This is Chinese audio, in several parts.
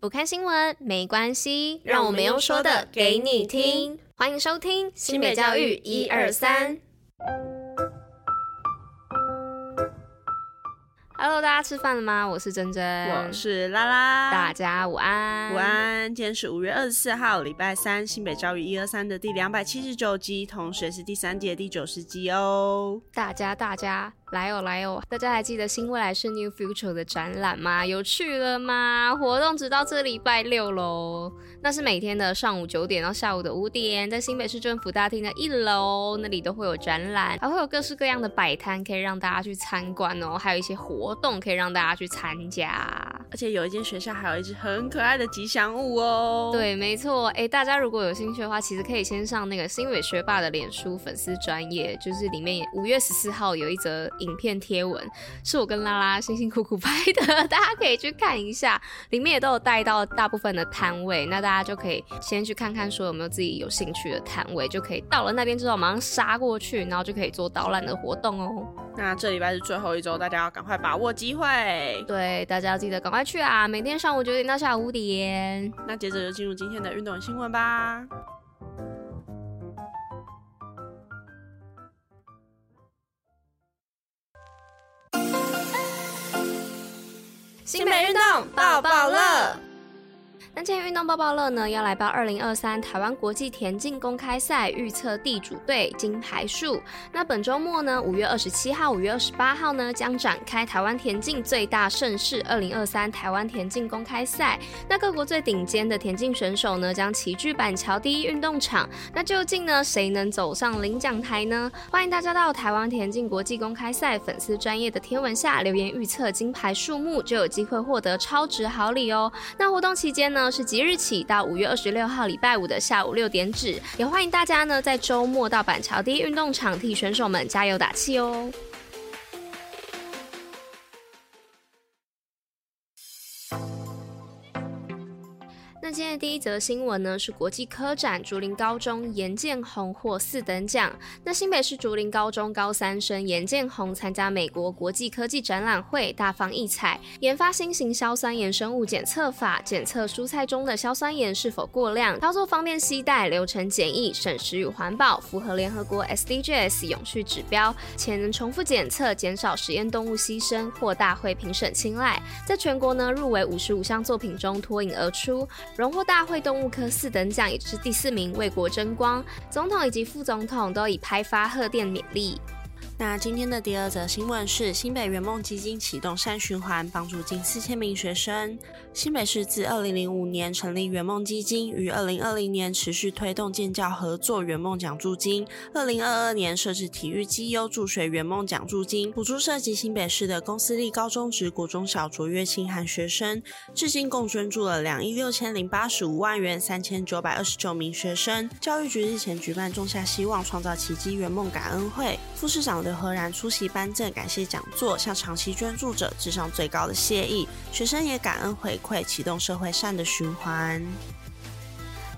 不看新闻没关系，让我们用说的给你听。欢迎收听新北教育一二三。Hello，大家吃饭了吗？我是珍珍，我是拉拉，大家午安，午安。今天是五月二十四号，礼拜三，新北教育一二三的第两百七十九集，同时也是第三季的第九十集哦。大家，大家。来哦来哦！大家还记得新未来是 New Future 的展览吗？有趣了吗？活动只到这礼拜六喽。那是每天的上午九点到下午的五点，在新北市政府大厅的一楼，那里都会有展览，还会有各式各样的摆摊可以让大家去参观哦，还有一些活动可以让大家去参加。而且有一间学校还有一只很可爱的吉祥物哦。对，没错。哎，大家如果有兴趣的话，其实可以先上那个新北学霸的脸书粉丝专页，就是里面五月十四号有一则。影片贴文是我跟拉拉辛辛苦苦拍的，大家可以去看一下，里面也都有带到大部分的摊位，那大家就可以先去看看，说有没有自己有兴趣的摊位，就可以到了那边之后马上杀过去，然后就可以做导览的活动哦。那这礼拜是最后一周，大家要赶快把握机会。对，大家要记得赶快去啊！每天上午九点到下午五点。那接着就进入今天的运动新闻吧。新北运动抱抱乐。那今天运动爆爆乐呢，要来报二零二三台湾国际田径公开赛预测地主队金牌数。那本周末呢，五月二十七号、五月二十八号呢，将展开台湾田径最大盛事二零二三台湾田径公开赛。那各国最顶尖的田径选手呢，将齐聚板桥第一运动场。那究竟呢，谁能走上领奖台呢？欢迎大家到台湾田径国际公开赛粉丝专业的贴文下留言预测金牌数目，就有机会获得超值好礼哦。那活动期间呢，是即日起到五月二十六号礼拜五的下午六点止，也欢迎大家呢在周末到板桥第一运动场替选手们加油打气哦。今天的第一则新闻呢，是国际科展竹林高中严建宏获四等奖。那新北市竹林高中高三生严建宏参加美国国际科技展览会，大放异彩，研发新型硝酸盐生物检测法，检测蔬菜中的硝酸盐是否过量，操作方便携带，流程简易，省时与环保，符合联合国 SDGs 永续指标，且能重复检测，减少实验动物牺牲，获大会评审青睐。在全国呢入围五十五项作品中脱颖而出。荣获大会动物科四等奖，也就是第四名，为国争光。总统以及副总统都已拍发贺电勉励。那今天的第二则新闻是新北圆梦基金启动善循环，帮助近四千名学生。新北市自二零零五年成立圆梦基金，于二零二零年持续推动建教合作圆梦奖助金。二零二二年设置体育绩优助学圆梦奖助金，补助涉及新北市的公私立高中职、国中小卓越青涵学生。至今共捐助了两亿六千零八十五万元，三千九百二十九名学生。教育局日前举办种下希望，创造奇迹圆梦感恩会，副市长何然出席颁证感谢讲座，向长期捐助者致上最高的谢意。学生也感恩回馈，启动社会善的循环。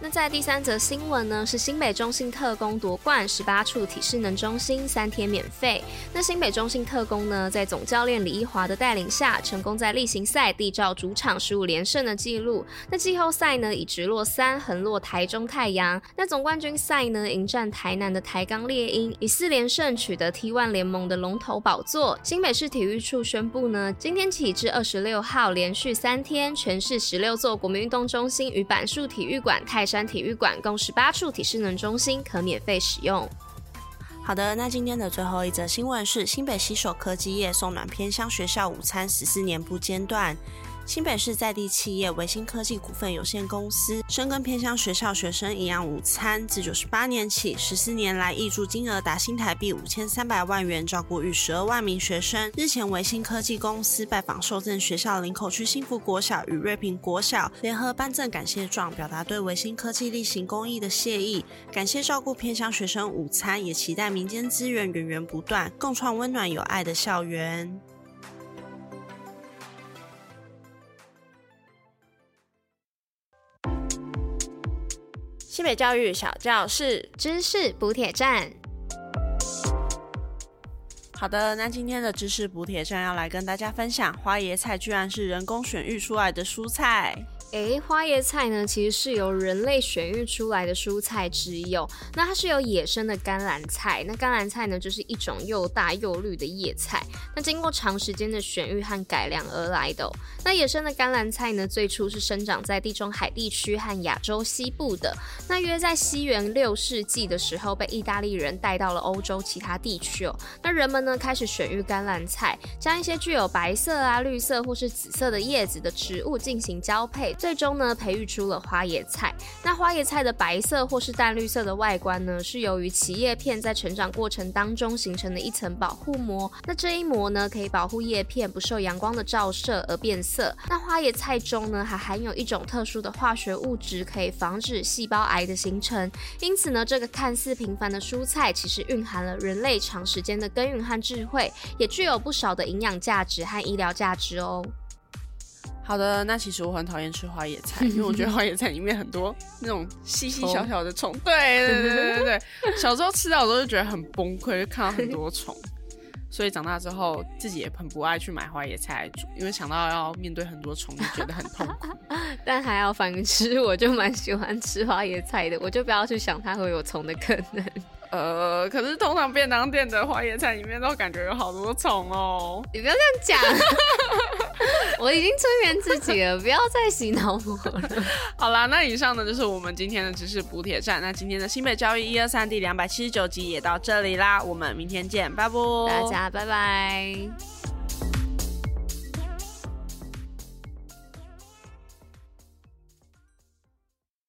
那在第三则新闻呢，是新北中信特攻夺冠，十八处体适能中心三天免费。那新北中信特攻呢，在总教练李一华的带领下，成功在例行赛缔造主场十五连胜的纪录。那季后赛呢，以直落三横落台中太阳。那总冠军赛呢，迎战台南的台钢猎鹰，以四连胜取得 T1 联盟的龙头宝座。新北市体育处宣布呢，今天起至二十六号，连续三天，全市十六座国民运动中心与板树体育馆泰山体育馆共十八处体适能中心可免费使用。好的，那今天的最后一则新闻是新北携手科技业送暖偏乡学校午餐十四年不间断。新北市在地企业维新科技股份有限公司深耕偏乡学校学生营养午餐，自九十八年起，十四年来挹注金额达新台币五千三百万元，照顾逾十二万名学生。日前，维新科技公司拜访受赠学校林口区幸福国小与瑞平国小，联合颁赠感谢状，表达对维新科技例行公益的谢意，感谢照顾偏乡学生午餐，也期待民间资源源源不断，共创温暖有爱的校园。西北教育小教室，知识补铁站。好的，那今天的知识补铁站要来跟大家分享，花椰菜居然是人工选育出来的蔬菜。诶，花椰菜呢，其实是由人类选育出来的蔬菜之一哦。那它是由野生的甘蓝菜，那甘蓝菜呢，就是一种又大又绿的叶菜。那经过长时间的选育和改良而来的哦。那野生的甘蓝菜呢，最初是生长在地中海地区和亚洲西部的。那约在西元六世纪的时候，被意大利人带到了欧洲其他地区哦。那人们呢，开始选育甘蓝菜，将一些具有白色啊、绿色或是紫色的叶子的植物进行交配。最终呢，培育出了花椰菜。那花椰菜的白色或是淡绿色的外观呢，是由于其叶片在成长过程当中形成的一层保护膜。那这一膜呢，可以保护叶片不受阳光的照射而变色。那花椰菜中呢，还含有一种特殊的化学物质，可以防止细胞癌的形成。因此呢，这个看似平凡的蔬菜，其实蕴含了人类长时间的耕耘和智慧，也具有不少的营养价值和医疗价值哦。好的，那其实我很讨厌吃花椰菜，因为我觉得花椰菜里面很多那种细细小小的虫。对 对对对对对，小时候吃到的时候就觉得很崩溃，就看到很多虫，所以长大之后自己也很不爱去买花椰菜来煮，因为想到要面对很多虫，就觉得很痛苦。但还要反吃，我就蛮喜欢吃花椰菜的，我就不要去想它会有虫的可能。呃，可是通常便当店的花椰菜里面都感觉有好多虫哦。你不要这样讲，我已经催眠自己了，不要再洗脑我了。好啦，那以上呢就是我们今天的知识补铁站。那今天的新北教育一二三第两百七十九集也到这里啦，我们明天见，拜拜。大家拜拜。